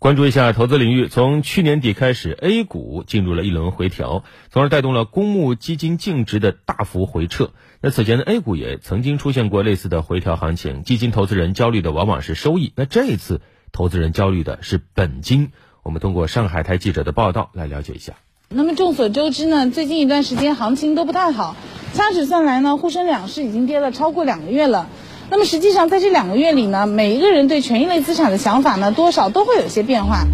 关注一下投资领域，从去年底开始，A 股进入了一轮回调，从而带动了公募基金净值的大幅回撤。那此前的，A 股也曾经出现过类似的回调行情，基金投资人焦虑的往往是收益，那这一次投资人焦虑的是本金。我们通过上海台记者的报道来了解一下。那么众所周知呢，最近一段时间行情都不太好，掐指算来呢，沪深两市已经跌了超过两个月了。那么实际上，在这两个月里呢，每一个人对权益类资产的想法呢，多少都会有些变化。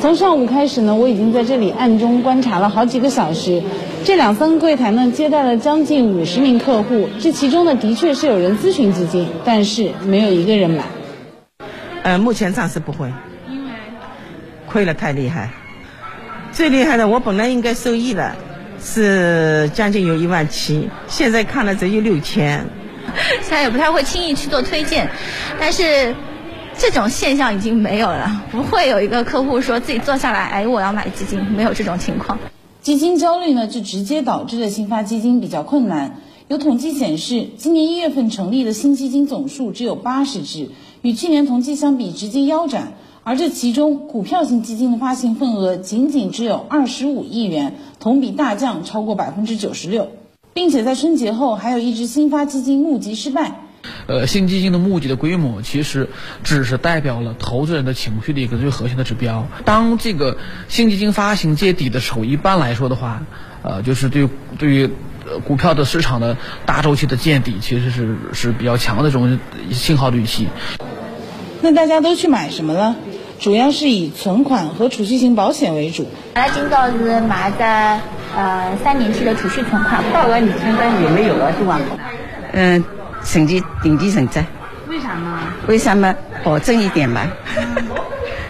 从上午开始呢，我已经在这里暗中观察了好几个小时。这两三个柜台呢，接待了将近五十名客户。这其中呢，的确是有人咨询基金，但是没有一个人买。呃，目前暂时不会，因为亏了太厉害。最厉害的，我本来应该受益的。是将近有一万七，现在看了只有六千。现在也不太会轻易去做推荐，但是这种现象已经没有了，不会有一个客户说自己坐下来，哎，我要买基金，没有这种情况。基金焦虑呢，就直接导致了新发基金比较困难。有统计显示，今年一月份成立的新基金总数只有八十只，与去年同期相比直接腰斩。而这其中，股票型基金的发行份额仅仅只有二十五亿元，同比大降超过百分之九十六，并且在春节后还有一只新发基金募集失败。呃，新基金的募集的规模其实只是代表了投资人的情绪的一个最核心的指标。当这个新基金发行见底的时候，一般来说的话，呃，就是对对于股票的市场的大周期的见底，其实是是比较强的这种信号的预期。那大家都去买什么了？主要是以存款和储蓄型保险为主。阿拉今朝是买的呃三年期的储蓄存款。大额你现在有没有了是吧？嗯，存期定期存债。为啥呢？为啥么保证一点嘛？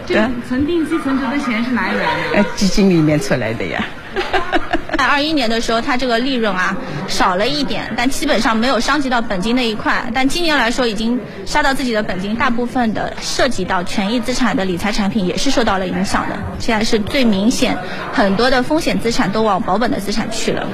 这存定期存折的钱是哪里来的？呃，基金里面出来的呀。在二一年的时候，它这个利润啊少了一点，但基本上没有伤及到本金那一块。但今年来说，已经杀到自己的本金，大部分的涉及到权益资产的理财产品也是受到了影响的。现在是最明显，很多的风险资产都往保本的资产去了。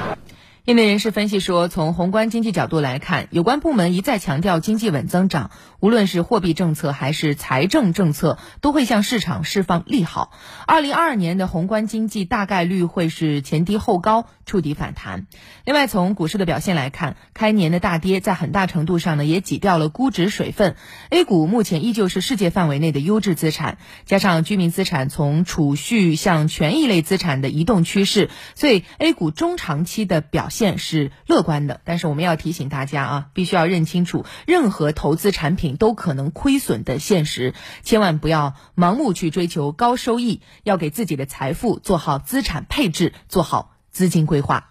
业内人士分析说，从宏观经济角度来看，有关部门一再强调经济稳增长，无论是货币政策还是财政政策，都会向市场释放利好。二零二二年的宏观经济大概率会是前低后高，触底反弹。另外，从股市的表现来看，开年的大跌在很大程度上呢也挤掉了估值水分。A 股目前依旧是世界范围内的优质资产，加上居民资产从储蓄向权益类资产的移动趋势，所以 A 股中长期的表现。现是乐观的，但是我们要提醒大家啊，必须要认清楚，任何投资产品都可能亏损的现实，千万不要盲目去追求高收益，要给自己的财富做好资产配置，做好资金规划。